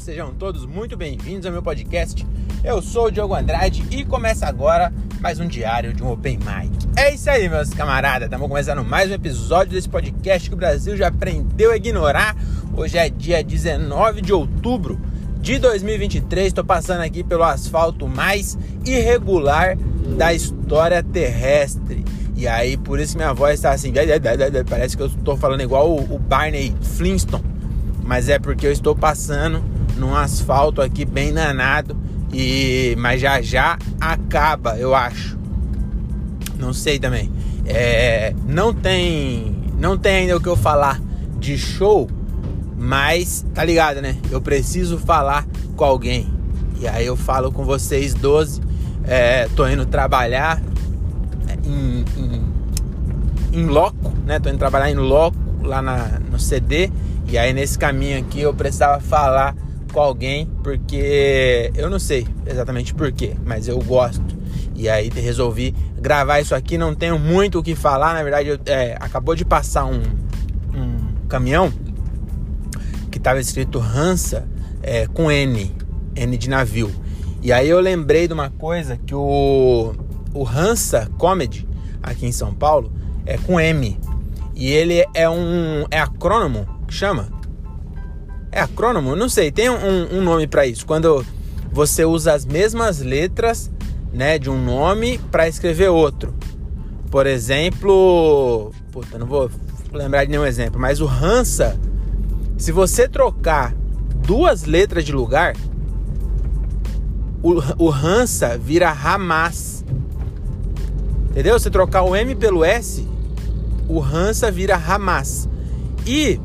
sejam todos muito bem-vindos ao meu podcast. Eu sou o Diogo Andrade e começa agora mais um diário de um Open Mic. É isso aí, meus camaradas, estamos começando mais um episódio desse podcast que o Brasil já aprendeu a ignorar. Hoje é dia 19 de outubro de 2023, estou passando aqui pelo asfalto mais irregular da história terrestre. E aí, por isso que minha voz está assim, parece que eu estou falando igual o Barney Flintstone mas é porque eu estou passando num asfalto aqui bem danado e mas já já acaba, eu acho. Não sei também. É, não tem não tem ainda o que eu falar de show, mas tá ligado, né? Eu preciso falar com alguém. E aí eu falo com vocês 12. É, tô indo trabalhar em, em, em loco, né? Tô indo trabalhar em loco lá na, no CD e aí nesse caminho aqui eu precisava falar com alguém porque eu não sei exatamente porquê, mas eu gosto. E aí resolvi gravar isso aqui. Não tenho muito o que falar, na verdade, eu, é, acabou de passar um, um caminhão que estava escrito Hansa é, com N, N de navio. E aí eu lembrei de uma coisa que o, o Hansa Comedy aqui em São Paulo é com M. E ele é um é acrônomo que chama? É acrônomo? Não sei, tem um, um nome para isso. Quando você usa as mesmas letras né, de um nome para escrever outro. Por exemplo, puta, não vou lembrar de nenhum exemplo, mas o Hansa, se você trocar duas letras de lugar, o, o Hansa vira Hamas. Entendeu? Se trocar o M pelo S, o Hansa vira Hamas. E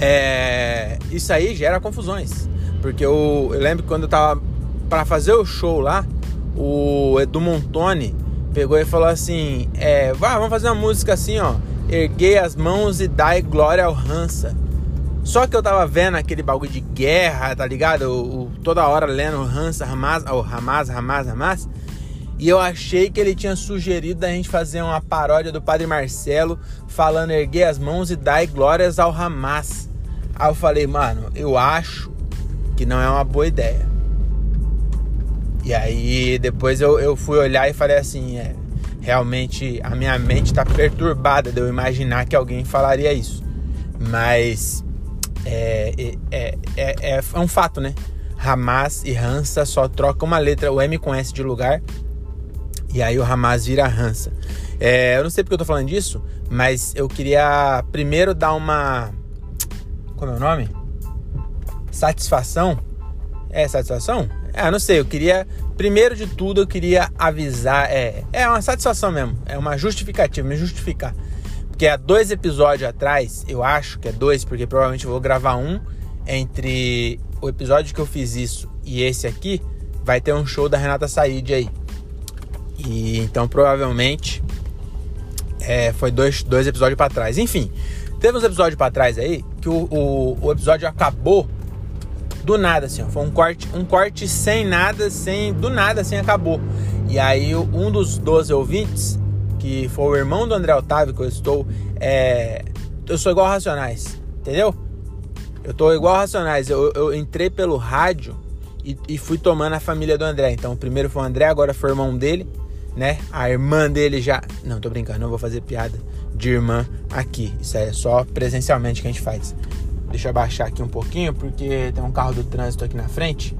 é, isso aí gera confusões. Porque eu, eu lembro quando eu tava para fazer o show lá, o Edu Montoni pegou e falou assim: é, vamos fazer uma música assim, ó. Erguei as mãos e dai glória ao Hansa. Só que eu tava vendo aquele bagulho de guerra, tá ligado? O, o, toda hora lendo Hansa, Hamas, oh, Hamas, Hamas, Hamas. E eu achei que ele tinha sugerido a gente fazer uma paródia do Padre Marcelo falando erguei as mãos e dai glórias ao Hamas. Aí eu falei, mano, eu acho que não é uma boa ideia. E aí depois eu, eu fui olhar e falei assim, é, realmente a minha mente tá perturbada de eu imaginar que alguém falaria isso. Mas é, é, é, é, é um fato, né? Hamas e Hansa só trocam uma letra, o M com S de lugar, e aí o Hamas vira Hansa. É, eu não sei porque eu tô falando disso, mas eu queria primeiro dar uma como é o nome? Satisfação? É satisfação? É, não sei, eu queria. Primeiro de tudo, eu queria avisar. É, é uma satisfação mesmo. É uma justificativa, me justificar. Porque há dois episódios atrás, eu acho que é dois, porque provavelmente eu vou gravar um entre o episódio que eu fiz isso e esse aqui. Vai ter um show da Renata Said aí. E então provavelmente é, foi dois, dois episódios para trás. Enfim, Teve uns episódios para trás aí que o, o, o, episódio acabou do nada, assim, ó. Foi um corte, um corte sem nada, sem. Do nada, assim, acabou. E aí um dos 12 ouvintes, que foi o irmão do André Otávio, que eu estou. É, eu sou igual Racionais, entendeu? Eu tô igual Racionais. Eu, eu entrei pelo rádio e, e fui tomando a família do André. Então, primeiro foi o André, agora foi o irmão dele, né? A irmã dele já. Não, tô brincando, não vou fazer piada de irmã aqui. Isso é só presencialmente que a gente faz. Deixa eu abaixar aqui um pouquinho porque tem um carro do trânsito aqui na frente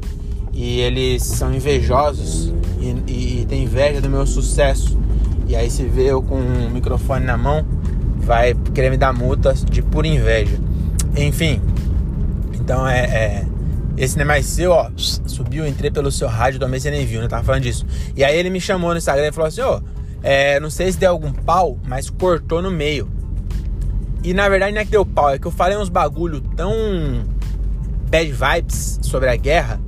e eles são invejosos e, e, e tem inveja do meu sucesso. E aí se vê eu com um microfone na mão, vai querer me dar multa de pura inveja. Enfim, então é, é esse não é mais seu, ó. Subiu, entrei pelo seu rádio mês você nem viu, né? Tava falando disso. E aí ele me chamou no Instagram e falou assim, ó. Oh, é, não sei se deu algum pau, mas cortou no meio. E na verdade não é que deu pau, é que eu falei uns bagulho tão bad vibes sobre a guerra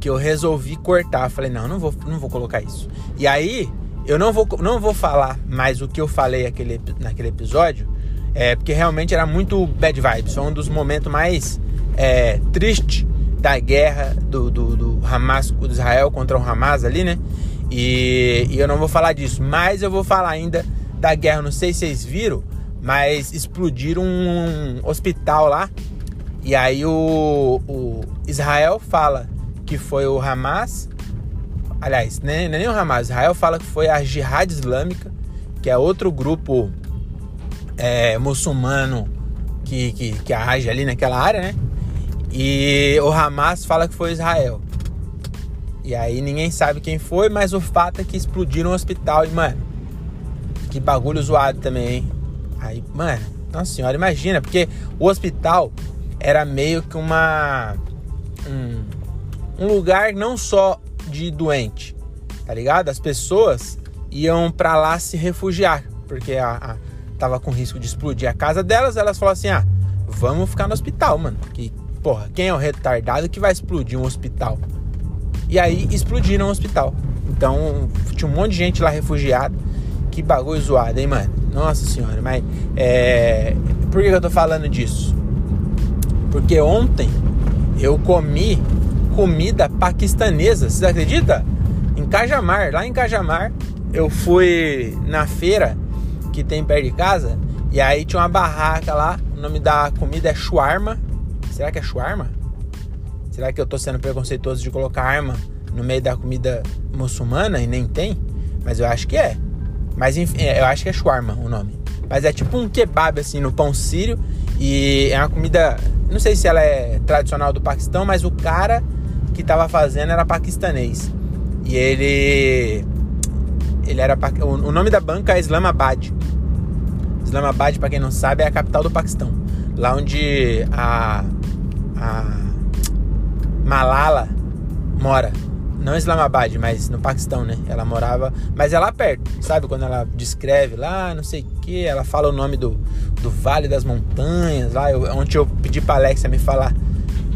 que eu resolvi cortar. Falei, não, não vou, não vou colocar isso. E aí, eu não vou, não vou falar mais o que eu falei aquele, naquele episódio, é, porque realmente era muito bad vibes. Foi um dos momentos mais é, tristes da guerra do, do, do Hamas, do Israel contra o Hamas ali, né? E, e, eu não vou falar disso, mas eu vou falar ainda da guerra. Não sei se vocês viram, mas explodiram um hospital lá. E aí o, o Israel fala que foi o Hamas. Aliás, nem, nem o Hamas. Israel fala que foi a Jihad Islâmica, que é outro grupo é, muçulmano que, que, que age ali naquela área, né? E o Hamas fala que foi Israel. E aí ninguém sabe quem foi, mas o fato é que explodiram o hospital. E, mano, que bagulho zoado também, hein? Aí, mano, nossa senhora, imagina, porque o hospital era meio que uma. Um, um lugar não só de doente, tá ligado? As pessoas iam para lá se refugiar, porque a, a, tava com risco de explodir a casa delas, elas falaram assim: ah, vamos ficar no hospital, mano. Que, porra, quem é o retardado que vai explodir um hospital? E aí explodiram o hospital. Então tinha um monte de gente lá refugiada. Que bagulho zoado, hein, mano? Nossa senhora, mas é... por que eu tô falando disso? Porque ontem eu comi comida paquistanesa, vocês acreditam? Em Cajamar, lá em Cajamar, eu fui na feira que tem perto de casa e aí tinha uma barraca lá, o nome da comida é shawarma. Será que é shawarma? Será que eu tô sendo preconceituoso de colocar arma no meio da comida muçulmana e nem tem? Mas eu acho que é. Mas enfim, é, eu acho que é shawarma o nome. Mas é tipo um kebab assim no pão sírio e é uma comida, não sei se ela é tradicional do Paquistão, mas o cara que tava fazendo era paquistanês. E ele ele era o nome da banca é Islamabad. Islamabad, para quem não sabe, é a capital do Paquistão. Lá onde a, a Malala mora não Islamabad, mas no Paquistão, né? Ela morava, mas é lá perto, sabe? Quando ela descreve lá, não sei o que, ela fala o nome do, do Vale das Montanhas, lá eu, onde eu pedi pra Alexa me falar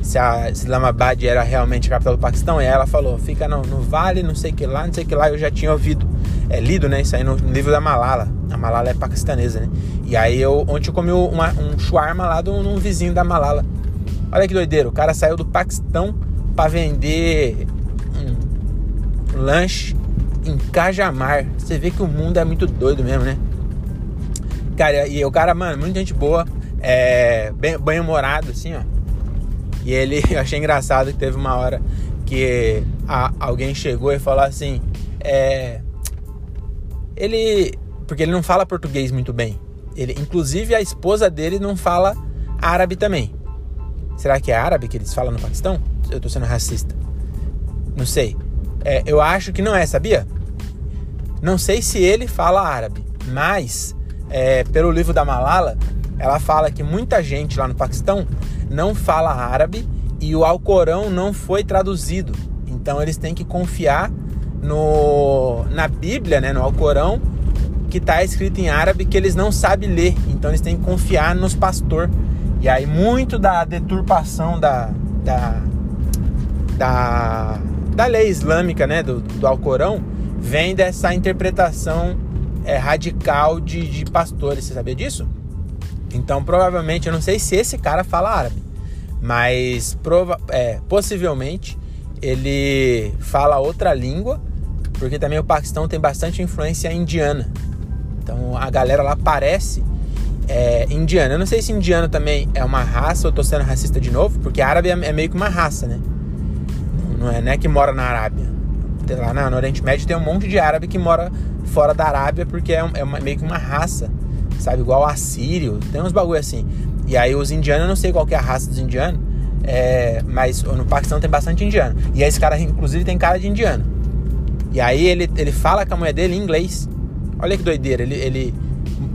se a Islamabad era realmente a capital do Paquistão, e ela falou, fica no, no vale, não sei que lá, não sei que lá, eu já tinha ouvido, é lido, né? Isso aí no, no livro da Malala. A Malala é paquistanesa, né? E aí eu ontem eu comi uma, um shawarma lá de um vizinho da Malala. Olha que doideiro, o cara saiu do Paquistão para vender lanche em Cajamar. Você vê que o mundo é muito doido mesmo, né? Cara, e o cara, mano, muita gente boa, é, bem, bem humorado, assim, ó. E ele, eu achei engraçado que teve uma hora que a, alguém chegou e falou assim, é, ele, porque ele não fala português muito bem. Ele, inclusive a esposa dele não fala árabe também. Será que é árabe que eles falam no Paquistão? Eu tô sendo racista. Não sei. É, eu acho que não é, sabia? Não sei se ele fala árabe, mas é, pelo livro da Malala, ela fala que muita gente lá no Paquistão não fala árabe e o Alcorão não foi traduzido. Então eles têm que confiar no, na Bíblia, né, no Alcorão, que está escrito em árabe que eles não sabem ler. Então eles têm que confiar nos pastores. E aí muito da deturpação da, da, da da lei islâmica, né, do, do Alcorão, vem dessa interpretação é, radical de, de pastores. Você sabia disso? Então, provavelmente, eu não sei se esse cara fala árabe, mas prova é, possivelmente ele fala outra língua, porque também o Paquistão tem bastante influência indiana. Então, a galera lá parece é, indiana. Eu não sei se indiano também é uma raça ou tô sendo racista de novo, porque árabe é, é meio que uma raça, né? não é, não é que mora na Arábia. Lá no Oriente Médio tem um monte de árabe que mora fora da Arábia porque é, é uma, meio que uma raça, sabe? Igual assírio, tem uns bagulho assim. E aí os indianos, eu não sei qual que é a raça dos indianos, é, mas no Paquistão tem bastante indiano. E esse cara, inclusive, tem cara de indiano. E aí ele, ele fala com a mulher dele em inglês. Olha que doideira. Ele, ele,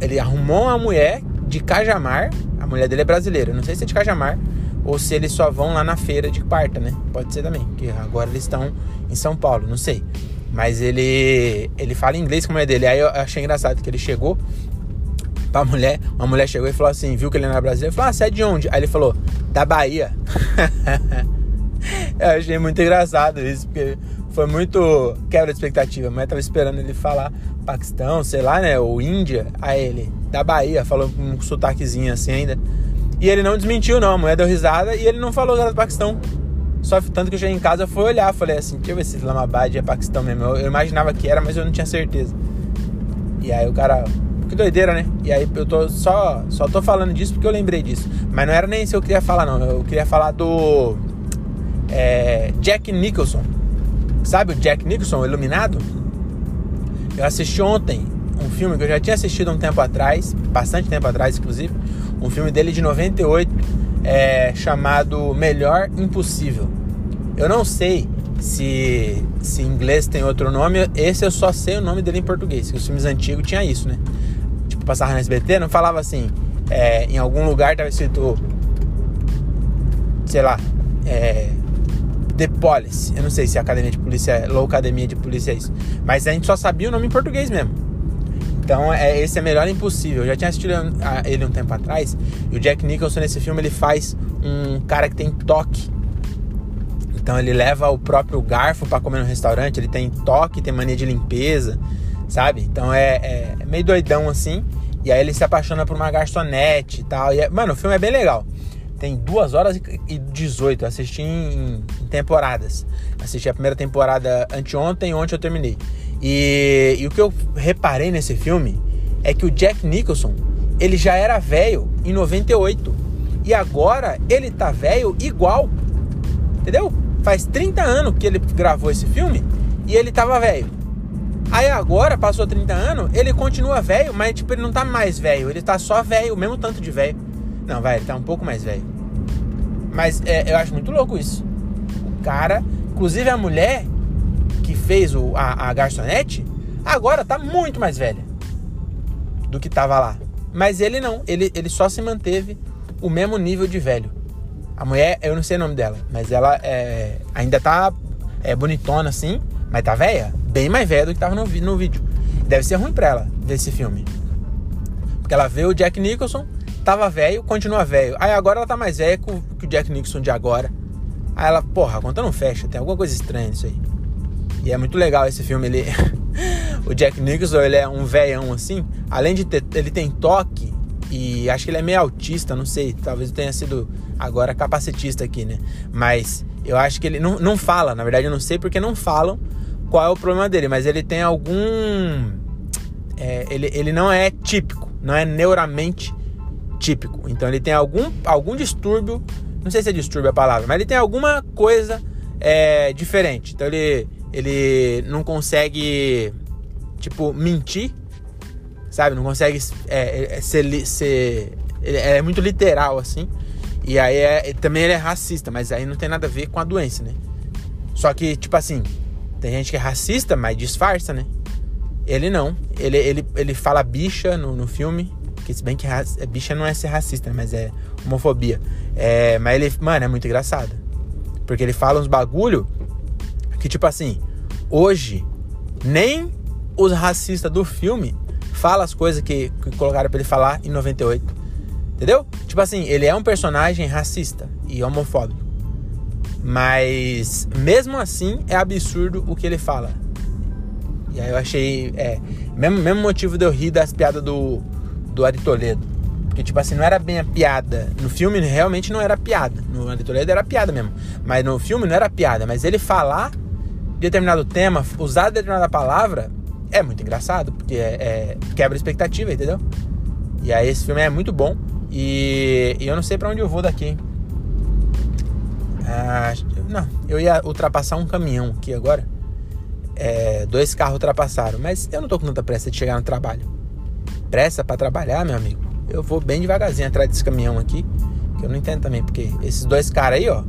ele arrumou uma mulher de Cajamar. A mulher dele é brasileira. Não sei se é de Cajamar ou se eles só vão lá na feira de quarta, né? Pode ser também, que agora eles estão em São Paulo, não sei. Mas ele ele fala inglês como é dele. Aí eu achei engraçado que ele chegou pra mulher, uma mulher chegou e falou assim, viu que ele não era brasileiro, falou: "Ah, você é de onde?" Aí ele falou: "Da Bahia". eu achei muito engraçado isso, porque foi muito quebra de expectativa, mas eu tava esperando ele falar Paquistão, sei lá, né, ou Índia. Aí ele, da Bahia, falou com um sotaquezinho assim ainda. E ele não desmentiu, não. A mulher deu risada e ele não falou que era do Paquistão. Só tanto que eu cheguei em casa, fui olhar, falei assim, deixa eu ver se Islamabad é Paquistão mesmo. Eu, eu, imaginava que era, mas eu não tinha certeza. E aí o cara, que doideira, né? E aí eu tô só, só tô falando disso porque eu lembrei disso. Mas não era nem isso que eu queria falar, não. Eu queria falar do. é, Jack Nicholson. Sabe o Jack Nicholson, o Iluminado? Eu assisti ontem um filme que eu já tinha assistido um tempo atrás, bastante tempo atrás, inclusive. Um filme dele de 98, é, chamado Melhor Impossível. Eu não sei se, se em inglês tem outro nome, esse eu só sei o nome dele em português, que os filmes antigos tinha isso, né? Tipo, passava no SBT, não falava assim, é, em algum lugar tava escrito, sei lá, é, The Police. Eu não sei se é Academia de Polícia é Low Academia de Polícia é isso. Mas a gente só sabia o nome em português mesmo. Então, é, esse é melhor impossível. Eu já tinha assistido ele um tempo atrás. E o Jack Nicholson nesse filme ele faz um cara que tem toque. Então ele leva o próprio garfo para comer no restaurante. Ele tem toque, tem mania de limpeza, sabe? Então é, é, é meio doidão assim. E aí ele se apaixona por uma garçonete e tal. E é, mano, o filme é bem legal. Tem 2 horas e 18. Eu assisti em, em temporadas. Assisti a primeira temporada anteontem, ontem eu terminei. E, e, o que eu reparei nesse filme é que o Jack Nicholson, ele já era velho em 98. E agora ele tá velho igual. Entendeu? Faz 30 anos que ele gravou esse filme e ele tava velho. Aí agora, passou 30 anos, ele continua velho, mas tipo, ele não tá mais velho, ele tá só velho, o mesmo tanto de velho. Não, vai, ele tá um pouco mais velho. Mas é, eu acho muito louco isso. O cara, inclusive a mulher que fez o, a, a garçonete, agora tá muito mais velha do que tava lá. Mas ele não, ele, ele só se manteve o mesmo nível de velho. A mulher, eu não sei o nome dela, mas ela é, ainda tá é, bonitona assim, mas tá velha, bem mais velha do que tava no, no vídeo. Deve ser ruim pra ela ver esse filme. Porque ela vê o Jack Nicholson, tava velho, continua velho. Aí agora ela tá mais velha que o, Jack Nicholson de agora. Aí ela, porra, a conta não fecha, tem alguma coisa estranha nisso aí. E é muito legal esse filme, ele. o Jack Nicholson, ele é um velhão assim. Além de ter. Ele tem toque. E acho que ele é meio autista, não sei. Talvez tenha sido agora capacitista aqui, né? Mas eu acho que ele não, não fala, na verdade eu não sei porque não falam qual é o problema dele, mas ele tem algum. É, ele, ele não é típico, não é neuramente típico. Então ele tem algum, algum distúrbio, não sei se é distúrbio a palavra, mas ele tem alguma coisa é, diferente. Então ele, ele não consegue, tipo, mentir, sabe? Não consegue é, é, ser, ser. É muito literal, assim. E aí é, também ele é racista, mas aí não tem nada a ver com a doença, né? Só que, tipo assim, tem gente que é racista, mas disfarça, né? Ele não. Ele, ele, ele fala bicha no, no filme. Que se bem que raça, bicha não é ser racista, né? mas é homofobia. É, mas ele, mano, é muito engraçado. Porque ele fala uns bagulho que, tipo assim, hoje, nem os racistas do filme falam as coisas que, que colocaram pra ele falar em 98. Entendeu? Tipo assim, ele é um personagem racista e homofóbico. Mas mesmo assim é absurdo o que ele fala. E aí eu achei. É, mesmo, mesmo motivo de eu rir das piadas do, do Ari Toledo. Porque, tipo assim, não era bem a piada. No filme realmente não era piada. No Ari Toledo era piada mesmo. Mas no filme não era piada. Mas ele falar determinado tema, usar determinada palavra, é muito engraçado. Porque é, é, quebra expectativa, entendeu? E aí esse filme é muito bom. E, e eu não sei para onde eu vou daqui. Ah, não, eu ia ultrapassar um caminhão aqui agora. É, dois carros ultrapassaram, mas eu não tô com tanta pressa de chegar no trabalho. Pressa para trabalhar, meu amigo. Eu vou bem devagarzinho atrás desse caminhão aqui, que eu não entendo também, porque esses dois caras aí, ó,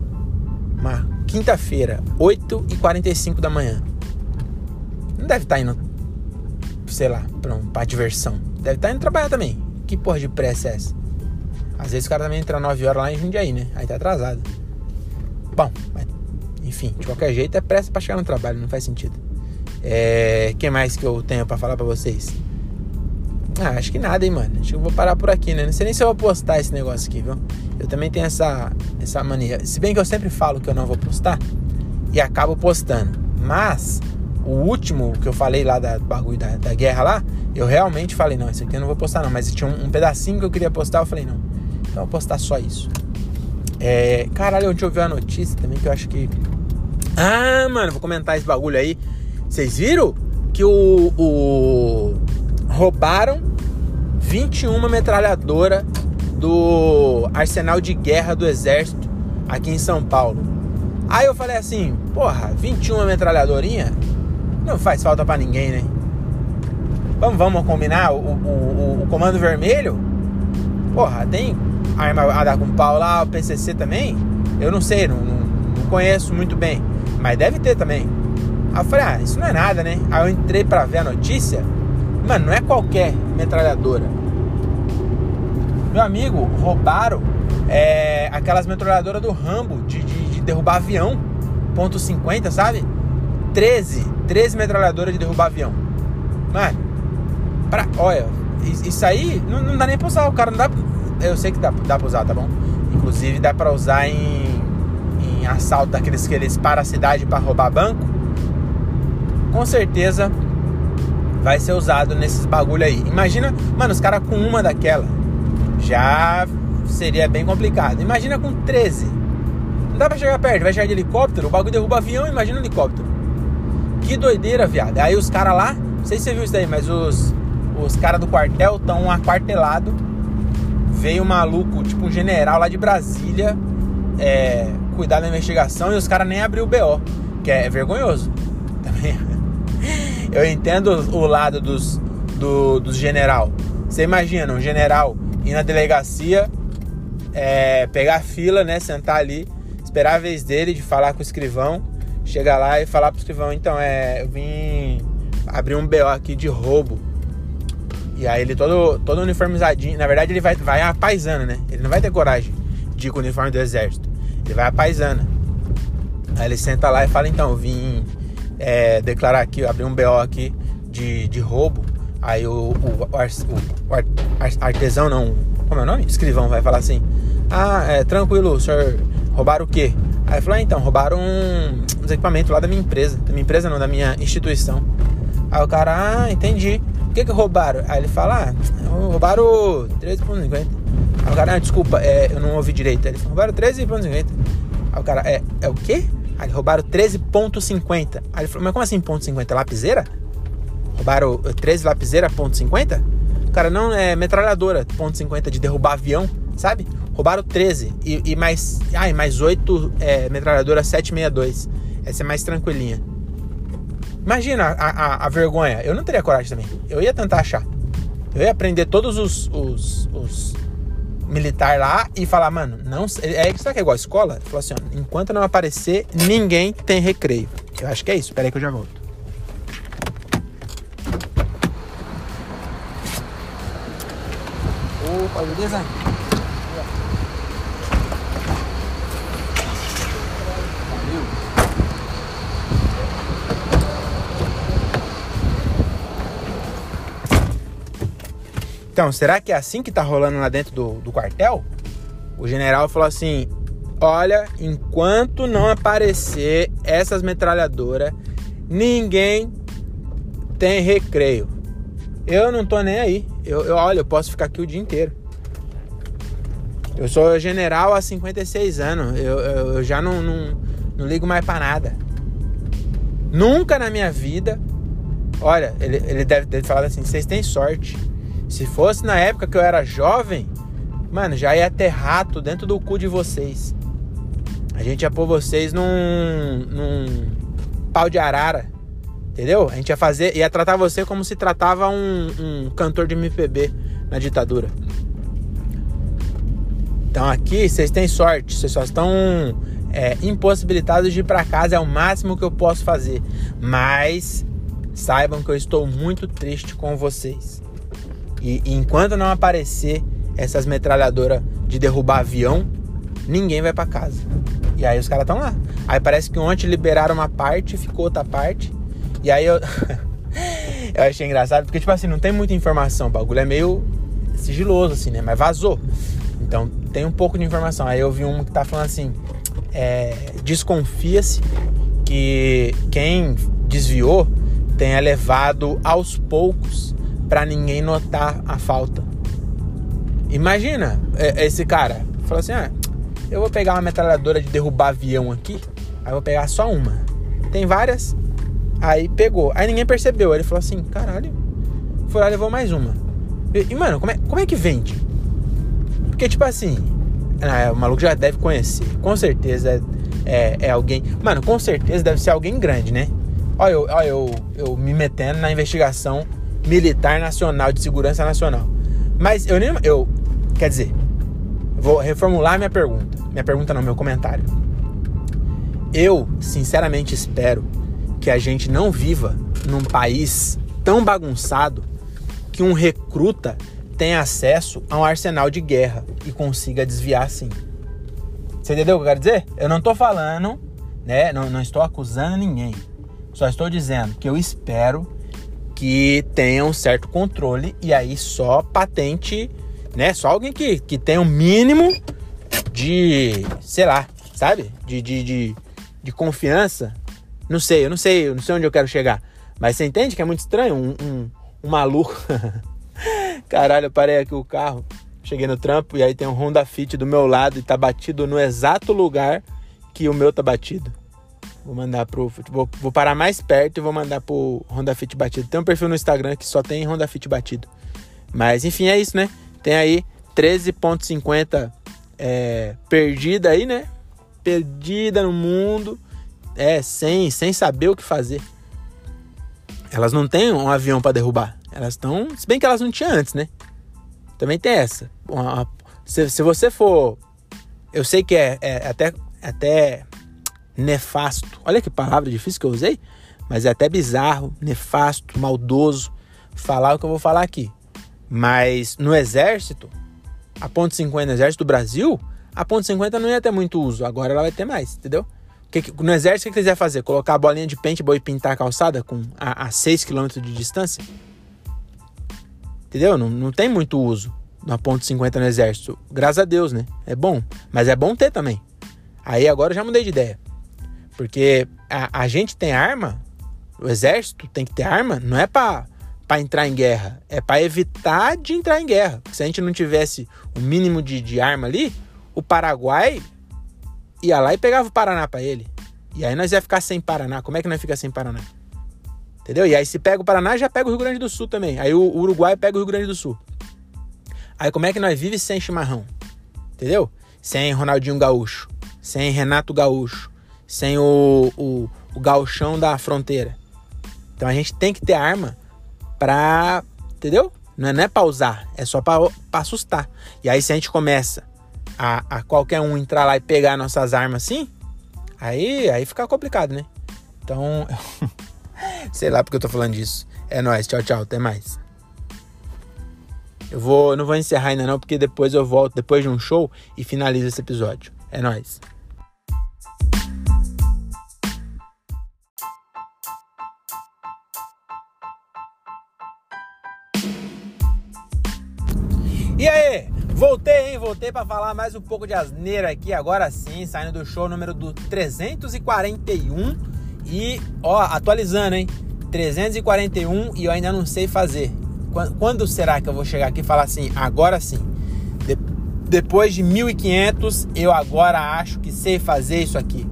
uma quinta-feira, 8h45 da manhã. Não deve estar tá indo, sei lá, pra, um, pra diversão. Deve estar tá indo trabalhar também. Que porra de pressa é essa? Às vezes o cara também entra 9 horas lá em Jundiaí, né? Aí tá atrasado. Bom, mas, enfim, de qualquer jeito é pressa pra chegar no trabalho, não faz sentido. É. que mais que eu tenho para falar para vocês? Ah, acho que nada, hein, mano. Acho que eu vou parar por aqui, né? Não sei nem se eu vou postar esse negócio aqui, viu? Eu também tenho essa, essa mania. Se bem que eu sempre falo que eu não vou postar e acabo postando. Mas o último que eu falei lá da bagulho da, da guerra lá, eu realmente falei, não, esse aqui eu não vou postar não. Mas tinha um, um pedacinho que eu queria postar, eu falei, não. Então eu vou postar só isso. É, caralho, onde eu vi a notícia também que eu acho que. Ah, mano, vou comentar esse bagulho aí. Vocês viram que o, o roubaram 21 metralhadora do arsenal de guerra do exército aqui em São Paulo. Aí eu falei assim, porra, 21 metralhadorinha não faz falta para ninguém, né? Vamos, vamos combinar o, o, o, comando vermelho? Porra, tem arma a dar com pau lá, o PCC também? Eu não sei, não, não, não conheço muito bem, mas deve ter também. Aí eu falei, ah, isso não é nada, né? Aí eu entrei pra ver a notícia, mano, não é qualquer metralhadora. Meu amigo, roubaram é, aquelas metralhadoras do Rambo de, de, de derrubar avião, ponto .50, sabe? 13, 13 metralhadoras de derrubar avião. Mano, pra, olha, isso aí não, não dá nem pra usar, o cara não dá. Eu sei que dá, dá pra usar, tá bom? Inclusive dá pra usar em, em assalto daqueles que eles param a cidade pra roubar banco. Com certeza vai ser usado nesses bagulho aí. Imagina, mano, os caras com uma daquela já seria bem complicado. Imagina com 13. Não dá pra chegar perto, vai chegar de helicóptero, o bagulho derruba avião, imagina um helicóptero. Que doideira, viado. Aí os caras lá, não sei se você viu isso daí, mas os, os caras do quartel estão aquartelados. Veio um maluco, tipo um general lá de Brasília, é, cuidar da investigação e os caras nem abriu o BO, que é vergonhoso. Também. Eu entendo o lado dos, do, dos general. Você imagina um general ir na delegacia, é, pegar a fila, né? Sentar ali, esperar a vez dele de falar com o escrivão, chegar lá e falar pro escrivão, então, é, eu vim abrir um BO aqui de roubo. E aí ele todo, todo uniformizadinho. Na verdade, ele vai, vai a paisana, né? Ele não vai ter coragem de ir com o uniforme do exército. Ele vai a paisana. Aí ele senta lá e fala, então, eu vim é, declarar aqui, abrir um BO aqui de, de roubo. Aí o, o, o, o artesão, não, como é o nome? Escrivão, vai falar assim: Ah, é tranquilo, senhor roubaram o quê? Aí falou: ah, então, roubaram uns equipamentos lá da minha empresa. Da minha empresa não, da minha instituição. Aí o cara, ah, entendi. O que que roubaram? Aí ele fala: Ah, roubaram 13,50. Aí o cara, ah, desculpa, é, eu não ouvi direito. Aí ele falou: roubaram 13,50. Aí o cara, é, é o quê? Aí roubaram 13,50. Aí ele falou: Mas como assim, ponto .50? Lapiseira? Roubaram 13 lapiseira, ponto .50? Cara, não é metralhadora, ponto .50 de derrubar avião, sabe? Roubaram 13 e, e mais, ai, mais 8 é, metralhadora 762. Essa é mais tranquilinha. Imagina a, a, a, vergonha. Eu não teria coragem também. Eu ia tentar achar. Eu ia prender todos os, os, os militar lá e falar, mano, não. É, sabe que é igual a escola? Falou assim, ó, enquanto não aparecer, ninguém tem recreio. Eu acho que é isso. Espera aí que eu já volto. Opa, beleza? Então, será que é assim que tá rolando lá dentro do, do quartel? O general falou assim: olha, enquanto não aparecer essas metralhadoras, ninguém tem recreio. Eu não tô nem aí. Eu, eu olha, eu posso ficar aqui o dia inteiro. Eu sou general há 56 anos. Eu, eu, eu já não, não, não ligo mais para nada. Nunca na minha vida. Olha, ele, ele deve ter falado assim: vocês têm sorte. Se fosse na época que eu era jovem, mano, já ia ter rato dentro do cu de vocês. A gente ia pôr vocês num, num pau de arara. Entendeu? A gente ia fazer, ia tratar você como se tratava um, um cantor de MPB na ditadura. Então aqui vocês têm sorte, vocês só estão é, impossibilitados de ir para casa, é o máximo que eu posso fazer. Mas saibam que eu estou muito triste com vocês. E, e enquanto não aparecer essas metralhadoras de derrubar avião, ninguém vai para casa. E aí os caras estão lá. Aí parece que ontem liberaram uma parte, ficou outra parte. E aí eu. eu achei engraçado, porque, tipo assim, não tem muita informação. O bagulho é meio sigiloso, assim, né? Mas vazou. Então tem um pouco de informação. Aí eu vi um que tá falando assim: é, desconfia-se que quem desviou tenha levado aos poucos para ninguém notar a falta. Imagina é, esse cara falou assim: ah, eu vou pegar uma metralhadora de derrubar avião aqui, aí vou pegar só uma. Tem várias, Aí pegou. Aí ninguém percebeu. Aí ele falou assim: caralho. Foi lá levou mais uma. E, e, mano, como é, como é que vende? Porque, tipo assim, ah, o maluco já deve conhecer. Com certeza é, é alguém. Mano, com certeza deve ser alguém grande, né? Olha, eu, olha eu, eu me metendo na investigação militar nacional, de segurança nacional. Mas eu nem. Eu, quer dizer, vou reformular minha pergunta. Minha pergunta não, meu comentário. Eu, sinceramente, espero que a gente não viva num país tão bagunçado que um recruta tenha acesso a um arsenal de guerra e consiga desviar assim. Você entendeu o que eu quero dizer? Eu não estou falando, né? Não, não estou acusando ninguém. Só estou dizendo que eu espero que tenha um certo controle e aí só patente, né? Só alguém que, que tenha um mínimo de, sei lá, sabe? De, de, de, de confiança. Não sei, eu não sei, eu não sei onde eu quero chegar. Mas você entende que é muito estranho? Um, um, um maluco. Caralho, eu parei aqui o carro. Cheguei no trampo e aí tem um Honda Fit do meu lado e tá batido no exato lugar que o meu tá batido. Vou mandar pro. Vou, vou parar mais perto e vou mandar pro Honda Fit batido. Tem um perfil no Instagram que só tem Honda Fit batido. Mas enfim, é isso, né? Tem aí 13,50 é, perdida aí, né? Perdida no mundo. É, sem, sem saber o que fazer. Elas não têm um avião para derrubar. Elas estão. Se bem que elas não tinham antes, né? Também tem essa. Se, se você for. Eu sei que é, é até, até nefasto. Olha que palavra difícil que eu usei. Mas é até bizarro, nefasto, maldoso falar o que eu vou falar aqui. Mas no exército, a ponto 50 no exército do Brasil, a ponto 50 não ia ter muito uso. Agora ela vai ter mais, entendeu? No exército, o que iam fazer? Colocar a bolinha de pente e pintar a calçada com, a, a 6 km de distância? Entendeu? Não, não tem muito uso na ponto 50 no exército. Graças a Deus, né? É bom. Mas é bom ter também. Aí agora eu já mudei de ideia. Porque a, a gente tem arma, o exército tem que ter arma, não é para para entrar em guerra, é para evitar de entrar em guerra. Porque se a gente não tivesse o mínimo de, de arma ali, o Paraguai ia lá e pegava o Paraná para ele. E aí nós ia ficar sem Paraná. Como é que nós fica sem Paraná? Entendeu? E aí se pega o Paraná, já pega o Rio Grande do Sul também. Aí o Uruguai pega o Rio Grande do Sul. Aí como é que nós vive sem chimarrão? Entendeu? Sem Ronaldinho Gaúcho, sem Renato Gaúcho, sem o, o, o gauchão da fronteira. Então a gente tem que ter arma pra. Entendeu? Não é, não é pra usar, é só pra, pra assustar. E aí se a gente começa a, a qualquer um entrar lá e pegar nossas armas assim, aí, aí fica complicado, né? Então. Sei lá porque eu tô falando disso. É nóis, tchau, tchau, até mais. Eu vou, não vou encerrar ainda não, porque depois eu volto, depois de um show, e finalizo esse episódio. É nóis. E aí? Voltei, hein? Voltei para falar mais um pouco de asneira aqui, agora sim, saindo do show número do 341 e, ó, atualizando, hein? 341 e eu ainda não sei fazer. Quando será que eu vou chegar aqui e falar assim, agora sim? De, depois de 1500, eu agora acho que sei fazer isso aqui.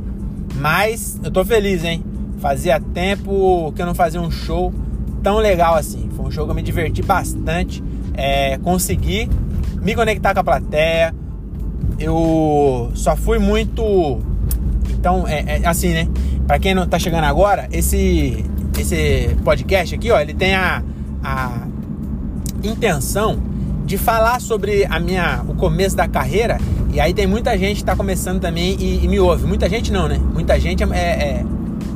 Mas eu tô feliz, hein? Fazia tempo que eu não fazia um show tão legal assim. Foi um show que eu me diverti bastante. É, consegui me conectar com a plateia. Eu só fui muito. Então, é, é assim, né? Para quem não tá chegando agora, esse esse podcast aqui, ó, ele tem a, a intenção de falar sobre a minha o começo da carreira e aí tem muita gente que tá começando também e, e me ouve. Muita gente não, né? Muita gente é, é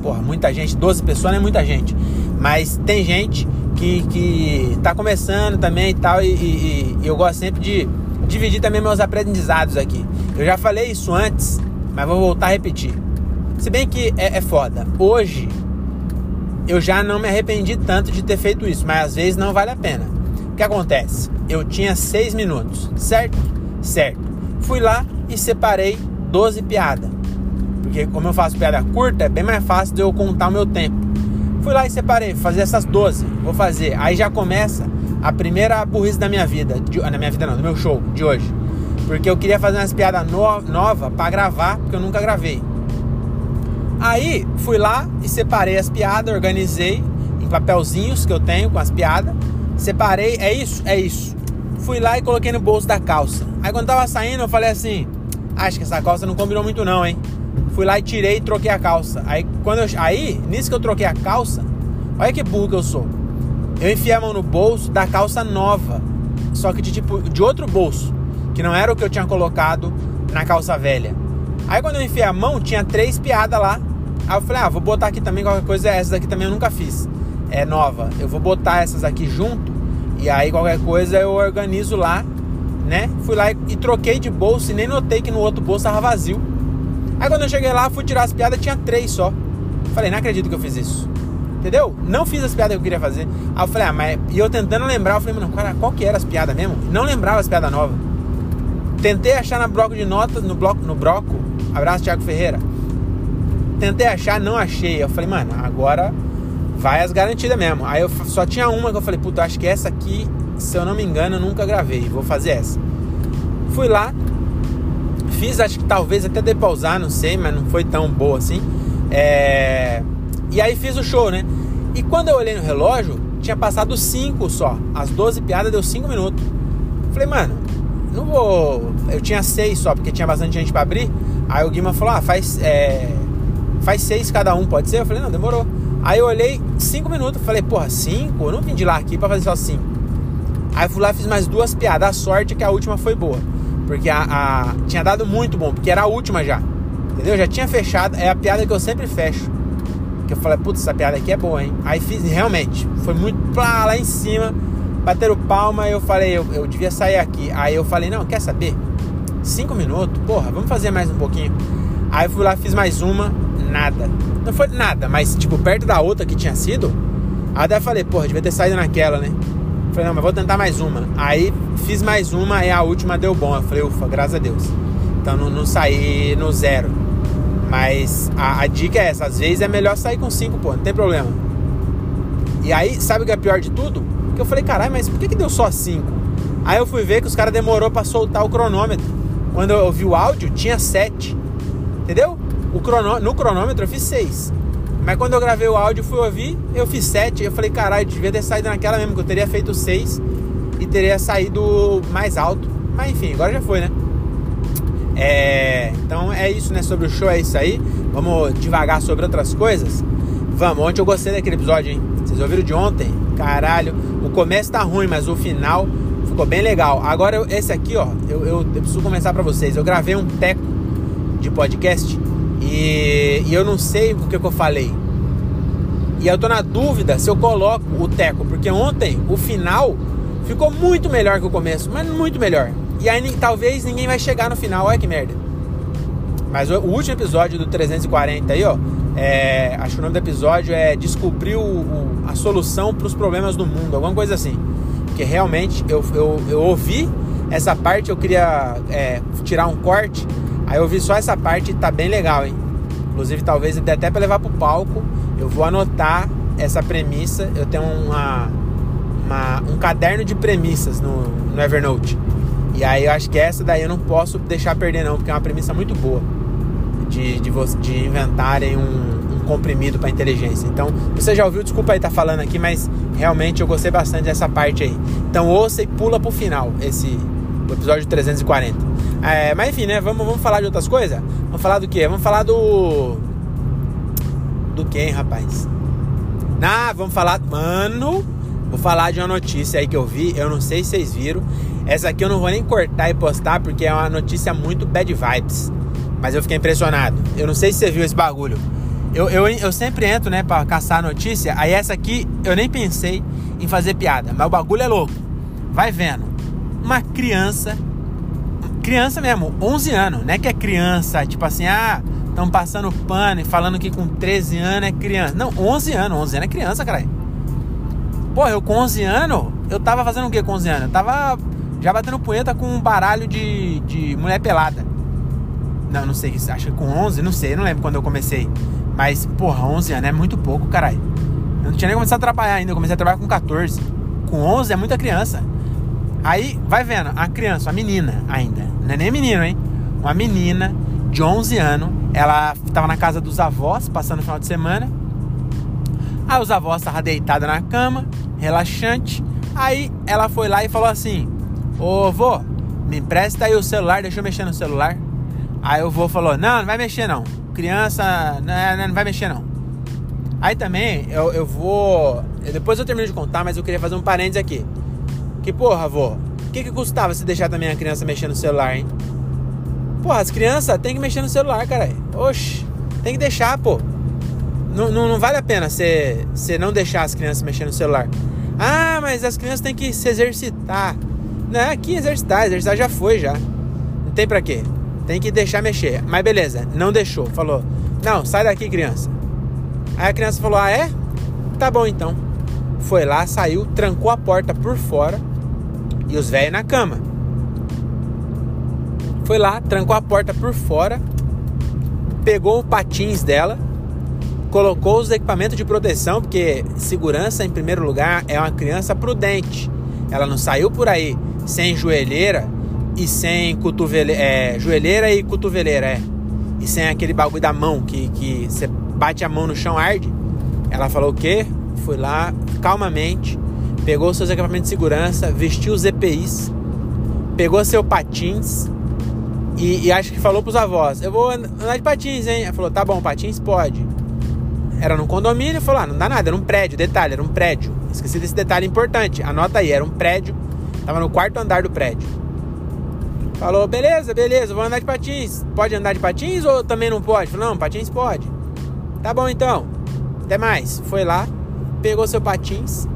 porra, muita gente, 12 pessoas não é muita gente. Mas tem gente que, que tá começando também e tal, e, e, e eu gosto sempre de dividir também meus aprendizados aqui. Eu já falei isso antes, mas vou voltar a repetir. Se bem que é, é foda. Hoje eu já não me arrependi tanto de ter feito isso, mas às vezes não vale a pena. O que acontece? Eu tinha seis minutos, certo? Certo. Fui lá e separei 12 piadas. Porque como eu faço piada curta, é bem mais fácil de eu contar o meu tempo. Fui lá e separei, fazer essas 12. Vou fazer. Aí já começa a primeira burrice da minha vida. De, na minha vida não, do meu show de hoje. Porque eu queria fazer umas piadas no, novas para gravar, porque eu nunca gravei. Aí fui lá e separei as piadas, organizei em papelzinhos que eu tenho com as piadas. Separei, é isso? É isso. Fui lá e coloquei no bolso da calça. Aí quando tava saindo, eu falei assim: Acho que essa calça não combinou muito, não, hein? Fui lá e tirei e troquei a calça. Aí, quando eu, aí, nisso que eu troquei a calça, olha que burro que eu sou. Eu enfiei a mão no bolso da calça nova. Só que de tipo, de outro bolso. Que não era o que eu tinha colocado na calça velha. Aí quando eu enfiei a mão, tinha três piadas lá. Aí eu falei, ah, vou botar aqui também qualquer coisa. Essas aqui também eu nunca fiz. É nova. Eu vou botar essas aqui junto. E aí qualquer coisa eu organizo lá, né? Fui lá e, e troquei de bolso e nem notei que no outro bolso tava vazio. Aí quando eu cheguei lá, fui tirar as piadas, tinha três só. Falei, não acredito que eu fiz isso. Entendeu? Não fiz as piadas que eu queria fazer. Aí eu falei, ah, mas. E eu tentando lembrar, eu falei, mano, cara, qual que era as piadas mesmo? Não lembrava as piadas novas. Tentei achar no bloco de notas, no bloco, no bloco. Abraço, Thiago Ferreira. Tentei achar, não achei. Eu falei, mano, agora vai as garantidas mesmo. Aí eu só tinha uma que eu falei, puta, acho que essa aqui, se eu não me engano, eu nunca gravei. Vou fazer essa. Fui lá, fiz, acho que talvez até dê pra usar, não sei, mas não foi tão boa assim. É... E aí fiz o show, né? E quando eu olhei no relógio, tinha passado 5 só. As 12 piadas deu 5 minutos. Falei, mano, não vou. Eu tinha 6 só, porque tinha bastante gente pra abrir. Aí o Guima falou, ah, faz. É... Faz 6 cada um, pode ser? Eu falei, não, demorou. Aí eu olhei 5 minutos, falei, porra, 5? Eu não vim de lá aqui pra fazer só 5. Aí fui lá fiz mais duas piadas. A sorte é que a última foi boa. Porque a, a, tinha dado muito bom, porque era a última já. Entendeu? Já tinha fechado. É a piada que eu sempre fecho. Que eu falei, putz, essa piada aqui é boa, hein? Aí fiz, realmente, foi muito plá, lá em cima. Bateram palma, eu falei, eu, eu devia sair aqui. Aí eu falei, não, quer saber? Cinco minutos? Porra, vamos fazer mais um pouquinho. Aí fui lá, fiz mais uma, nada. Não foi nada, mas tipo, perto da outra que tinha sido. Aí eu falei, porra, devia ter saído naquela, né? Falei, não, mas vou tentar mais uma. Aí fiz mais uma e a última deu bom. Eu falei, ufa, graças a Deus. Então não, não saí no zero. Mas a, a, dica é essa: às vezes é melhor sair com cinco, pô, não tem problema. E aí, sabe o que é pior de tudo? Que eu falei, caralho, mas por que, que deu só cinco? Aí eu fui ver que os caras demorou para soltar o cronômetro. Quando eu ouvi o áudio, tinha sete. Entendeu? O crono, no cronômetro eu fiz seis. Mas quando eu gravei o áudio fui ouvir, eu fiz 7. Eu falei, caralho, devia ter saído naquela mesmo, que eu teria feito 6 e teria saído mais alto. Mas enfim, agora já foi, né? É, então é isso, né? Sobre o show é isso aí. Vamos devagar sobre outras coisas. Vamos, ontem eu gostei daquele episódio, hein? Vocês ouviram de ontem? Caralho, o começo tá ruim, mas o final ficou bem legal. Agora, esse aqui, ó, eu, eu, eu preciso começar pra vocês. Eu gravei um teco de podcast e, e eu não sei o que, que eu falei. E eu tô na dúvida se eu coloco o teco, porque ontem o final ficou muito melhor que o começo, mas muito melhor. E aí talvez ninguém vai chegar no final, olha que merda. Mas o, o último episódio do 340 aí, ó, é, acho que o nome do episódio é Descobrir o, o, a solução para os problemas do mundo, alguma coisa assim. Porque realmente eu, eu, eu ouvi essa parte, eu queria é, tirar um corte Aí eu vi só essa parte e tá bem legal, hein? Inclusive, talvez até para levar pro palco, eu vou anotar essa premissa. Eu tenho uma, uma, um caderno de premissas no, no Evernote. E aí eu acho que essa daí eu não posso deixar perder não, porque é uma premissa muito boa de, de, de inventarem um, um comprimido para inteligência. Então, você já ouviu, desculpa aí estar tá falando aqui, mas realmente eu gostei bastante dessa parte aí. Então ouça e pula pro final esse o episódio 340. É, mas enfim, né? Vamos, vamos falar de outras coisas? Vamos falar do quê? Vamos falar do. Do quem, rapaz? Ah, vamos falar. Mano, vou falar de uma notícia aí que eu vi. Eu não sei se vocês viram. Essa aqui eu não vou nem cortar e postar porque é uma notícia muito bad vibes. Mas eu fiquei impressionado. Eu não sei se você viu esse bagulho. Eu, eu, eu sempre entro, né, pra caçar notícia. Aí essa aqui eu nem pensei em fazer piada. Mas o bagulho é louco. Vai vendo. Uma criança criança mesmo, 11 anos, não é que é criança, tipo assim, ah, estão passando pano e falando que com 13 anos é criança. Não, 11 anos, 11 anos é criança, cara. Pô, eu com 11 anos, eu tava fazendo o que com 11 anos? Eu tava já batendo punheta com um baralho de, de mulher pelada. Não, não sei, acho que com 11, não sei, não lembro quando eu comecei. Mas, porra, 11 anos é muito pouco, caralho. Eu não tinha nem começado a trabalhar ainda, eu comecei a trabalhar com 14. Com 11 é muita criança. Aí, vai vendo, a criança, a menina ainda, não é nem menino, hein? Uma menina de 11 anos, ela estava na casa dos avós, passando o final de semana. Aí os avós estavam deitados na cama, relaxante. Aí ela foi lá e falou assim: Ô vô, me empresta aí o celular, deixa eu mexer no celular. Aí o vô falou: Não, não vai mexer não. criança, não, não vai mexer não. Aí também eu, eu vou. Depois eu termino de contar, mas eu queria fazer um parênteses aqui. Que porra, avô, o que, que custava se deixar também a criança mexer no celular, hein? Porra, as crianças têm que mexer no celular, cara. Oxe, tem que deixar, pô. Não, não, não vale a pena você não deixar as crianças mexer no celular. Ah, mas as crianças têm que se exercitar. Não é aqui exercitar, exercitar já foi já. Não tem pra quê. Tem que deixar mexer. Mas beleza, não deixou. Falou, não, sai daqui, criança. Aí a criança falou, ah, é? Tá bom então. Foi lá, saiu, trancou a porta por fora e os velhos na cama. Foi lá, trancou a porta por fora, pegou o patins dela, colocou os equipamentos de proteção, porque segurança em primeiro lugar é uma criança prudente. Ela não saiu por aí sem joelheira e sem cotoveleira, é, joelheira e cotoveleira, é. E sem aquele bagulho da mão que, que você bate a mão no chão, arde. Ela falou o quê? Foi lá calmamente, pegou seus equipamentos de segurança, vestiu os EPIs, pegou seu patins e, e acho que falou pros avós: Eu vou andar de patins, hein? Ela falou: Tá bom, patins pode. Era num condomínio, falou: ah, Não dá nada, era um prédio, detalhe, era um prédio. Esqueci desse detalhe importante, anota aí, era um prédio, tava no quarto andar do prédio. Falou, beleza, beleza, vou andar de patins. Pode andar de patins ou também não pode? Falou, não, patins pode. Tá bom então. Até mais. Foi lá, pegou seu patins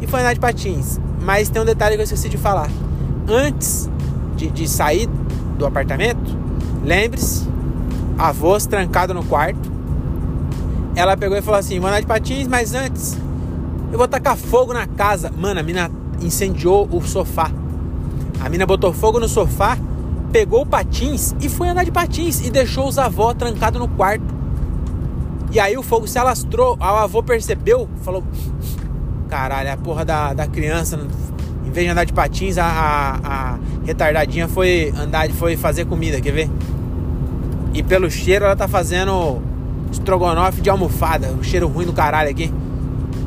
e foi andar de patins. Mas tem um detalhe que eu esqueci de falar. Antes de, de sair do apartamento, lembre-se, avós trancado no quarto. Ela pegou e falou assim: vou andar de patins, mas antes eu vou tacar fogo na casa. Mano, a mina incendiou o sofá. A mina botou fogo no sofá, pegou o patins e foi andar de patins e deixou os avós trancados no quarto. E aí o fogo se alastrou, o avô percebeu, falou: Caralho, a porra da, da criança, em vez de andar de patins, a, a, a retardadinha foi andar, foi fazer comida, quer ver? E pelo cheiro ela tá fazendo estrogonofe de almofada, o cheiro ruim do caralho aqui.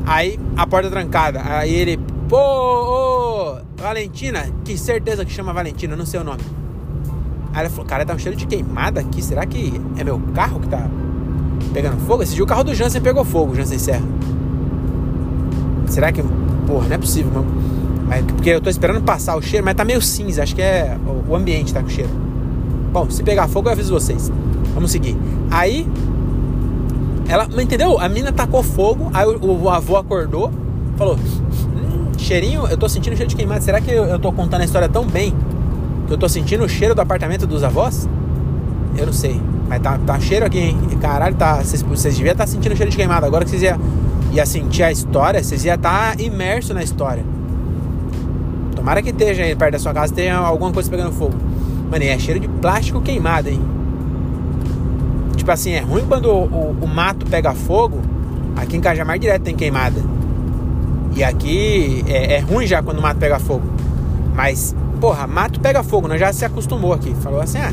Aí a porta trancada. Aí ele, pô, ô, Valentina, que certeza que chama Valentina, não sei o nome. Aí ela falou, cara, tá um cheiro de queimada aqui, será que é meu carro que tá pegando fogo? Esse dia o carro do Jansen pegou fogo, Jansen Serra. Será que. Porra, não é possível, não. Mas, porque eu tô esperando passar o cheiro, mas tá meio cinza. Acho que é o ambiente tá com cheiro. Bom, se pegar fogo eu aviso vocês. Vamos seguir. Aí. Ela. Entendeu? A mina tacou fogo. Aí o, o avô acordou. Falou: hum, Cheirinho, eu tô sentindo cheiro de queimado. Será que eu, eu tô contando a história tão bem que eu tô sentindo o cheiro do apartamento dos avós? Eu não sei. Mas tá, tá cheiro aqui, hein? Caralho, tá. Vocês, vocês deviam estar tá sentindo cheiro de queimado. Agora que vocês iam, iam sentir a história, vocês iam estar tá imerso na história. Tomara que esteja aí perto da sua casa, tenha alguma coisa pegando fogo. Mano, e é cheiro de plástico queimado, hein? Tipo assim, é ruim quando o, o, o mato pega fogo. Aqui em Cajamar direto tem queimada. E aqui é, é, ruim já quando o mato pega fogo. Mas, porra, mato pega fogo, nós já se acostumou aqui. Falou assim, ah,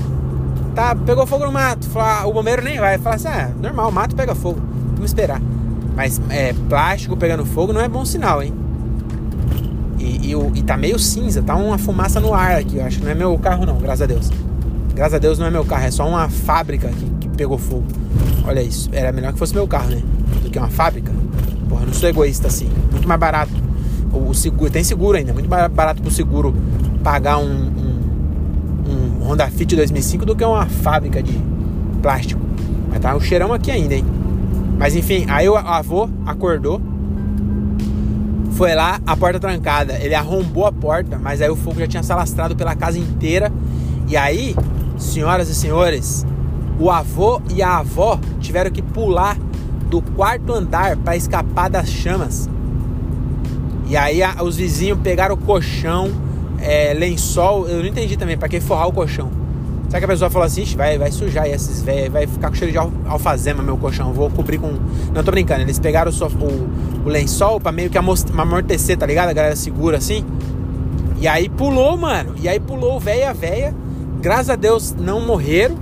tá, pegou fogo no mato. Fala, o bombeiro nem vai. Fala assim, ah, normal, mato pega fogo. Vamos esperar. Mas é, plástico pegando fogo não é bom sinal, hein? E, e, e, tá meio cinza, tá uma fumaça no ar aqui. Eu acho não é meu carro, não, graças a Deus. Graças a Deus não é meu carro, é só uma fábrica que, que pegou fogo. Olha isso, era melhor que fosse meu carro, né? Do que uma fábrica. Porra, não sou egoísta assim. Muito mais barato. O, o seguro, tem seguro ainda, muito mais barato pro seguro pagar um, um Honda Fit 2005 do que uma fábrica de plástico. Mas tá um cheirão aqui ainda, hein? Mas enfim, aí o avô acordou, foi lá, a porta trancada. Ele arrombou a porta, mas aí o fogo já tinha se alastrado pela casa inteira. E aí, senhoras e senhores, o avô e a avó tiveram que pular do quarto andar para escapar das chamas. E aí a, os vizinhos pegaram o colchão, é, lençol, eu não entendi também, para que forrar o colchão? Será que a pessoa falou assim, vai, vai sujar esses velhos, vai ficar com cheiro de alfazema meu colchão, vou cobrir com. Não tô brincando, eles pegaram o, o, o lençol pra meio que amortecer, tá ligado? A galera segura assim. E aí pulou, mano. E aí pulou o velho e a véia. Graças a Deus não morreram.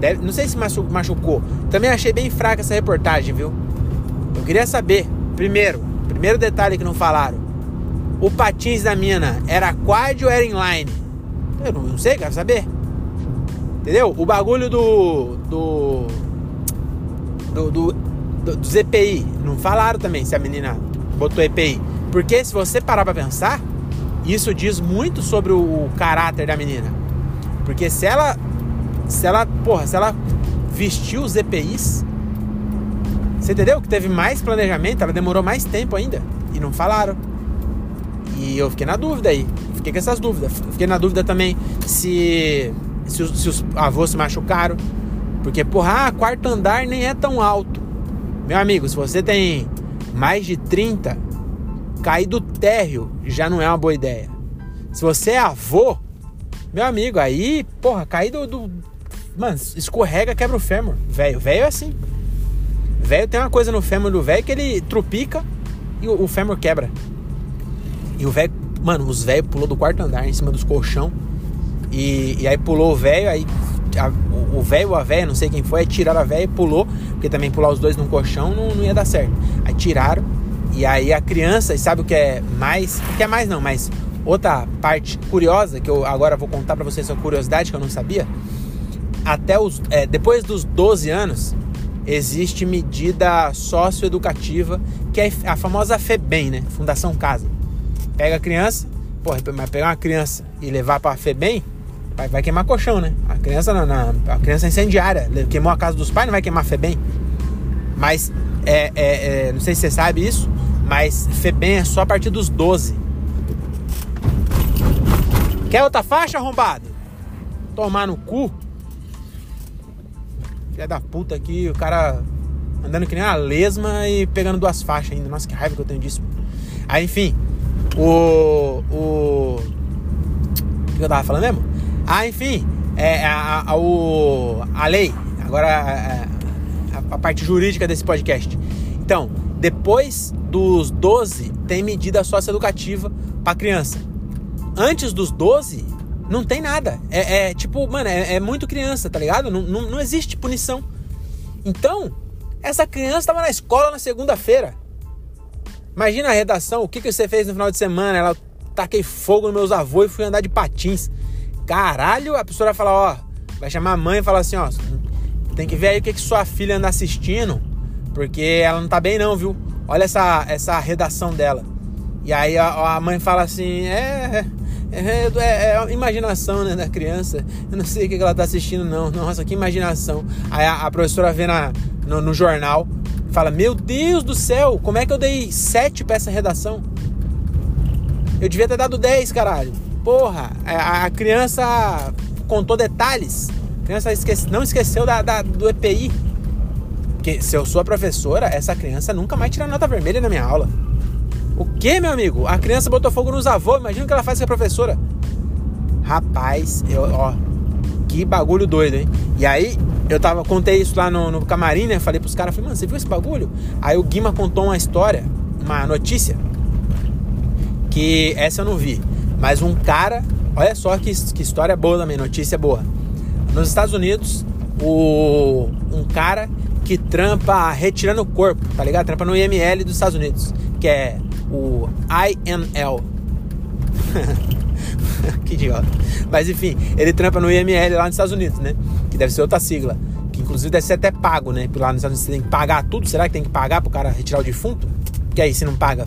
Deve, não sei se machucou. Também achei bem fraca essa reportagem, viu? Eu queria saber, primeiro, primeiro detalhe que não falaram o patins da mina era quad ou era inline? Eu não, sei, quero saber. Entendeu? O bagulho do, do do, do, do, dos EPI. Não falaram também se a menina botou EPI. Porque se você parar pra pensar, isso diz muito sobre o, o caráter da menina. Porque se ela. Se ela. Porra, se ela vestiu os EPIs. Você entendeu? Que teve mais planejamento, ela demorou mais tempo ainda. E não falaram. E eu fiquei na dúvida aí. Fiquei com essas dúvidas. Fiquei na dúvida também se. Se os, se os avós se machucaram. Porque, porra, ah, quarto andar nem é tão alto. Meu amigo, se você tem mais de 30, cair do térreo já não é uma boa ideia. Se você é avô, meu amigo, aí, porra, cair do, do. Mano, escorrega, quebra o fêmur. Velho, velho é assim. Velho tem uma coisa no fêmur do velho que ele trupica e o, o fêmur quebra. E o velho, mano, os velhos pulou do quarto andar em cima dos colchão. E, e aí pulou o velho, aí a, o velho ou a velha, não sei quem foi, aí tiraram a velha e pulou, porque também pular os dois num colchão não, não ia dar certo. Aí tiraram, e aí a criança, e sabe o que é mais? O que é mais não, mas outra parte curiosa, que eu agora vou contar para vocês uma curiosidade que eu não sabia. Até os, é, depois dos 12 anos, existe medida socioeducativa, que é a famosa FEBEM, né? Fundação Casa. Pega a criança, porra, mas pegar uma criança e levar pra FEBEM, vai, vai queimar colchão, né? A criança, na, na, a criança é incendiária, queimou a casa dos pais, não vai queimar FEBEM. Mas, é, é, é, não sei se você sabe isso, mas FEBEM é só a partir dos 12. Quer outra faixa, arrombado? Tomar no cu. Filha da puta aqui, o cara andando que nem uma lesma e pegando duas faixas ainda. Nossa, que raiva que eu tenho disso. Aí, enfim, o. O. O que eu tava falando mesmo? Ah, enfim, é, a, a, o, a lei, agora a, a, parte jurídica desse podcast. Então, depois dos 12, tem medida socioeducativa para criança. Antes dos 12, não tem nada. É, é tipo, mano, é, é, muito criança, tá ligado? Não, não, não existe punição. Então, essa criança estava na escola na segunda-feira. Imagina a redação, o que, que você fez no final de semana? Ela taquei fogo nos meus avós e fui andar de patins. Caralho, a pessoa vai falar, ó, vai chamar a mãe e falar assim, ó, tem que ver aí o que, que sua filha anda assistindo, porque ela não tá bem não, viu? Olha essa, essa redação dela. E aí a, a mãe fala assim, é, é, é, é, é imaginação né, da criança. Eu não sei o que ela tá assistindo, não. Nossa, que imaginação. Aí a, a professora vê na, no, no, jornal, fala: Meu Deus do céu, como é que eu dei 7 pra essa redação? Eu devia ter dado 10, caralho. Porra, a, a criança contou detalhes. A criança esquece, não esqueceu da, da, do EPI. Porque se eu sou a professora, essa criança nunca mais tira nota vermelha na minha aula. O que, meu amigo? A criança botou fogo nos avós. Imagina o que ela faz com a professora. Rapaz, eu, ó, que bagulho doido, hein? E aí, eu tava, contei isso lá no, no camarim, né? Falei pros caras, falei, mano, você viu esse bagulho? Aí o Guima contou uma história, uma notícia, que essa eu não vi. Mas um cara, olha só que, que história boa também, notícia boa. Nos Estados Unidos, o, um cara que trampa retirando o corpo, tá ligado? Trampa no IML dos Estados Unidos, que é o IML. que idiota. Mas enfim, ele trampa no IML lá nos Estados Unidos, né? Que deve ser outra sigla. Que inclusive deve ser até pago, né? Porque lá nos Estados Unidos você tem que pagar tudo. Será que tem que pagar pro cara retirar o defunto? Que aí se não paga,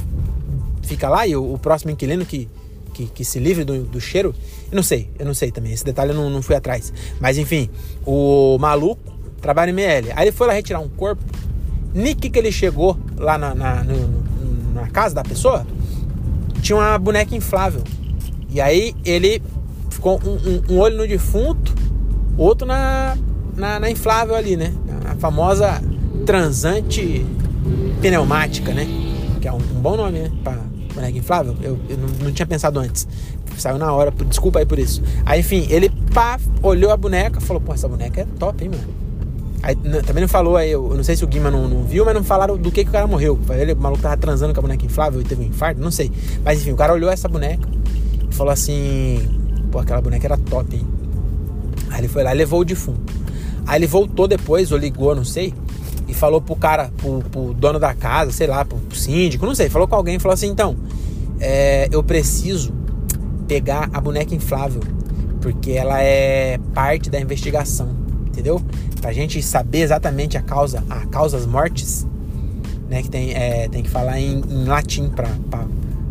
fica lá e o, o próximo inquilino que que, que se livre do, do, cheiro. Eu não sei, eu não sei também. Esse detalhe eu não, não fui atrás. Mas enfim, o maluco trabalha em ML. Aí ele foi lá retirar um corpo. Nick que ele chegou lá na, na, no, na casa da pessoa, tinha uma boneca inflável. E aí ele ficou um, um, um olho no defunto, outro na, na, na, inflável ali, né? A famosa transante pneumática, né? Que é um, um bom nome, né? Pra, boneca inflável. Eu, eu não, não, tinha pensado antes. Saiu na hora, desculpa aí por isso. Aí, enfim, ele pá, olhou a boneca falou: Pô, essa boneca é top, hein, mano? Aí, também não falou aí, eu não sei se o Guima não, não, viu, mas não falaram do que, que o cara morreu. Ele, o maluco tava transando com a boneca inflável e teve um infarto, não sei. Mas enfim, o cara olhou essa boneca e falou assim: Pô, aquela boneca era top, hein? Aí ele foi lá e levou o defunto. Aí ele voltou depois, ou ligou, não sei, e falou pro cara, pro, pro dono da casa, sei lá, pro, pro síndico, não sei, falou com alguém, falou assim, então, é, eu preciso pegar a boneca inflável, porque ela é parte da investigação. entendeu? Pra gente saber exatamente a causa, a causas mortes, né? Que tem, é, tem que falar em, em latim pra, pra,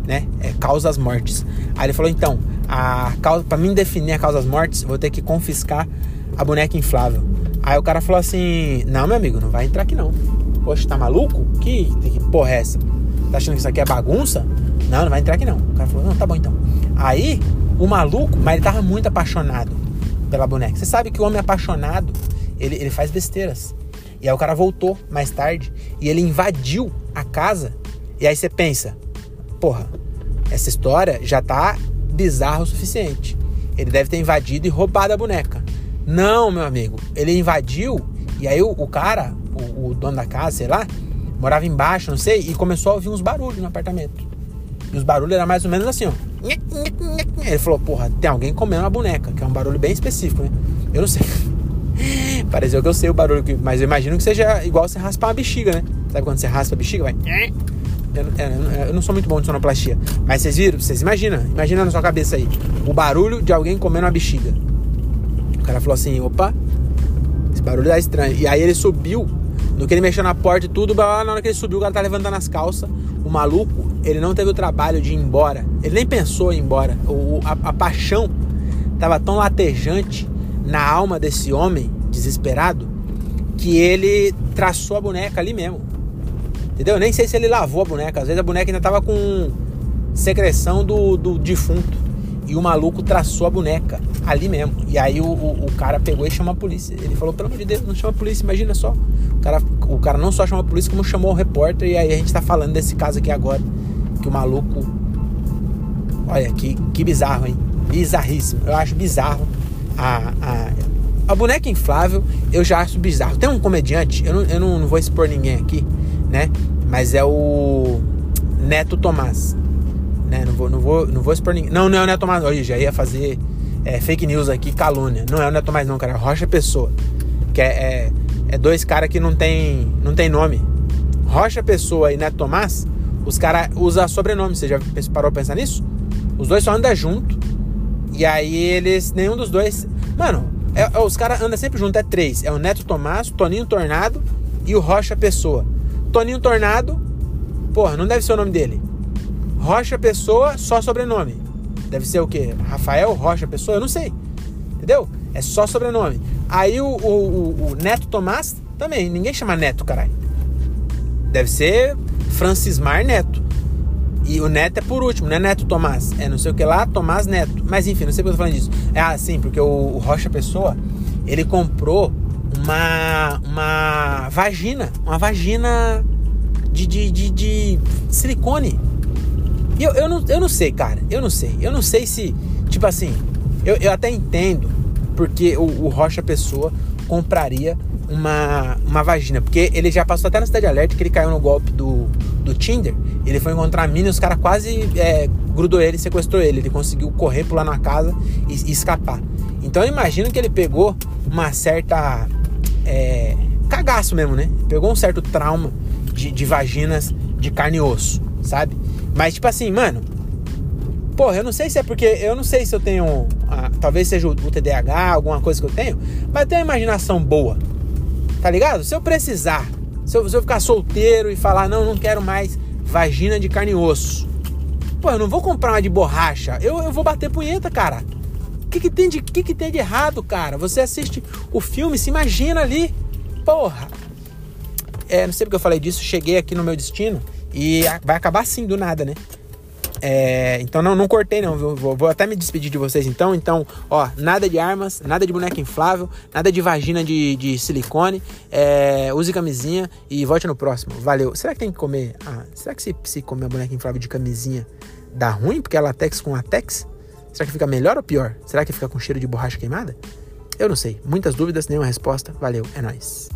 né? É causas mortes. Aí ele falou, então, a causa, pra mim definir a causas mortes, vou ter que confiscar a boneca inflável. Aí o cara falou assim, não, meu amigo, não vai entrar aqui não. Poxa, tá maluco? Que, que porra é essa? Tá achando que isso aqui é bagunça? Não, não vai entrar aqui não. O cara falou, não, tá bom então. Aí, o maluco, mas ele tava muito apaixonado pela boneca. Você sabe que o homem apaixonado, ele, ele faz besteiras. E aí o cara voltou mais tarde e ele invadiu a casa. E aí você pensa, porra, essa história já tá bizarra o suficiente. Ele deve ter invadido e roubado a boneca. Não, meu amigo, ele invadiu e aí o, o cara, o, o, dono da casa, sei lá, morava embaixo, não sei, e começou a ouvir uns barulhos no apartamento. E os barulhos eram mais ou menos assim, ó. Ele falou, porra, tem alguém comendo uma boneca, que é um barulho bem específico, né? Eu não sei. Pareceu que eu sei o barulho, mas eu imagino que seja igual você raspar uma bexiga, né? Sabe quando você raspa a bexiga, vai. Eu, eu, eu não sou muito bom de sonoplastia. Mas vocês viram? Vocês imaginam? Imagina na sua cabeça aí. O barulho de alguém comendo uma bexiga. Cara falou assim: opa, esse barulho tá estranho. E aí ele subiu. No que ele mexeu na porta e tudo, na hora que ele subiu, o cara tá levantando as calças. O maluco, ele não teve o trabalho de ir embora. Ele nem pensou em ir embora. O, a, a paixão tava tão latejante na alma desse homem desesperado que ele traçou a boneca ali mesmo. Entendeu? Nem sei se ele lavou a boneca. Às vezes a boneca ainda tava com secreção do, do defunto. E o maluco traçou a boneca ali mesmo. E aí o, o, o, cara pegou e chamou a polícia. Ele falou, pelo amor de Deus, não chama a polícia, imagina só. O cara, o cara não só chamou a polícia, como chamou o repórter. E aí a gente tá falando desse caso aqui agora. Que o maluco. Olha, que, que bizarro, hein? Bizarríssimo. Eu acho bizarro a, a, a boneca inflável. Eu já acho bizarro. Tem um comediante, eu não, eu não, não vou expor ninguém aqui né? Mas é o Neto Tomás, né? Não vou, não vou, não vou expor ninguém. Não, não é o Neto Tomás. Hoje já ia fazer é, fake news aqui, calúnia. Não é o Neto Tomás não, cara. É Rocha Pessoa, que é, é, é dois caras que não tem, não tem nome. Rocha Pessoa e Neto Tomás, os caras usam sobrenome. Você já parou pra pensar nisso? Os dois só andam junto. E aí eles, nenhum dos dois. Mano, é, é, os caras andam sempre junto, é três. É o Neto Tomás, Toninho Tornado e o Rocha Pessoa. Toninho Tornado, porra, não deve ser o nome dele. Rocha Pessoa, só sobrenome. Deve ser o quê? Rafael Rocha Pessoa? Eu não sei. Entendeu? É só sobrenome. Aí o, o, o, o Neto Tomás também. Ninguém chama Neto, caralho. Deve ser Francismar Neto. E o Neto é por último, não é Neto Tomás. É não sei o que lá, Tomás Neto. Mas enfim, não sei porque eu tô falando disso. É assim, porque o, Rocha Pessoa, ele comprou uma, uma vagina, uma vagina de, de, de, de silicone. E eu, eu, não, eu não sei, cara, eu não sei. Eu não sei se, tipo assim, eu, eu até entendo porque o, o Rocha Pessoa compraria uma, uma vagina. Porque ele já passou até na Cidade Alerta que ele caiu no golpe do, do Tinder. Ele foi encontrar a mina e os caras quase é, grudou ele, sequestrou ele. Ele conseguiu correr, pular na casa e, e escapar. Então eu imagino que ele pegou uma certa é, cagaço mesmo, né? Pegou um certo trauma de, de vaginas de carne e osso, sabe? Mas, tipo assim, mano, porra, eu não sei se é porque. Eu não sei se eu tenho. Ah, talvez seja o, o TDAH, alguma coisa que eu tenho, mas eu tenho uma imaginação boa, tá ligado? Se eu precisar, se eu, se eu ficar solteiro e falar, não, não quero mais vagina de carne e osso, pô, eu não vou comprar uma de borracha, eu, eu vou bater punheta, cara que, que, tem de, que, que tem de errado, cara? Você assiste o filme, se imagina ali. Porra! É, não sei porque eu falei disso, cheguei aqui no meu destino e vai acabar assim do nada, né? É, então não, não cortei não, vou, vou, até me despedir de vocês então. Então, ó, nada de armas, nada de boneca inflável, nada de vagina de, de silicone. É, use camisinha e volte no próximo. Valeu. Será que tem que comer? Ah, será que se, se comer a boneca inflável de camisinha dá ruim? Porque é latex com latex? Será que fica melhor ou pior? Será que fica com cheiro de borracha queimada? Eu não sei. Muitas dúvidas, nenhuma resposta. Valeu, é nóis.